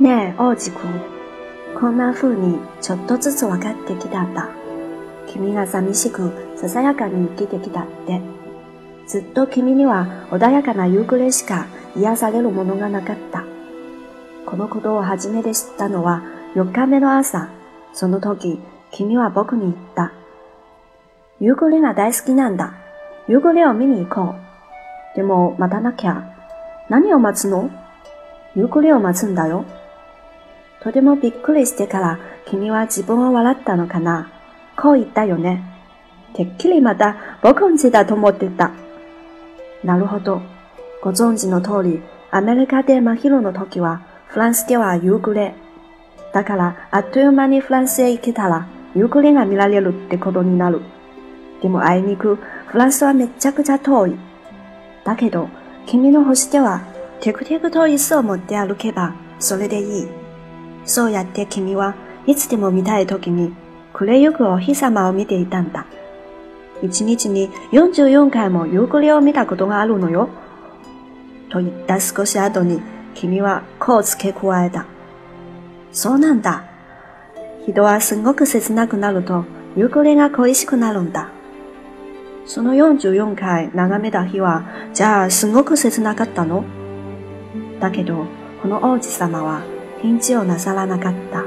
ねえ、王子くん。こんな風にちょっとずつ分かってきたんだ。君が寂しくささやかに生きてきたって。ずっと君には穏やかな夕暮れしか癒されるものがなかった。このことを初めて知ったのは4日目の朝。その時、君は僕に言った。夕暮れが大好きなんだ。夕暮れを見に行こう。でも待たなきゃ。何を待つの？夕暮れを待つんだよ。とてもびっくりしてから君は自分を笑ったのかなこう言ったよね。てっきりまた僕んちだと思ってた。なるほど。ご存知の通り、アメリカで真昼の時は、フランスでは夕暮れ。だから、あっという間にフランスへ行けたら、夕暮れが見られるってことになる。でもあいにく、フランスはめちゃくちゃ遠い。だけど、君の星では、テクテクと椅子を持って歩けば、それでいい。そうやって君はいつでも見たい時に暮れゆくお日様を見ていたんだ。一日に44回も夕暮れを見たことがあるのよ。と言った少し後に君はこう付け加えた。そうなんだ。人はすごく切なくなると夕暮れが恋しくなるんだ。その44回眺めた日は、じゃあすごく切なかったの？だけど、この王子様は返事をなさらなかった。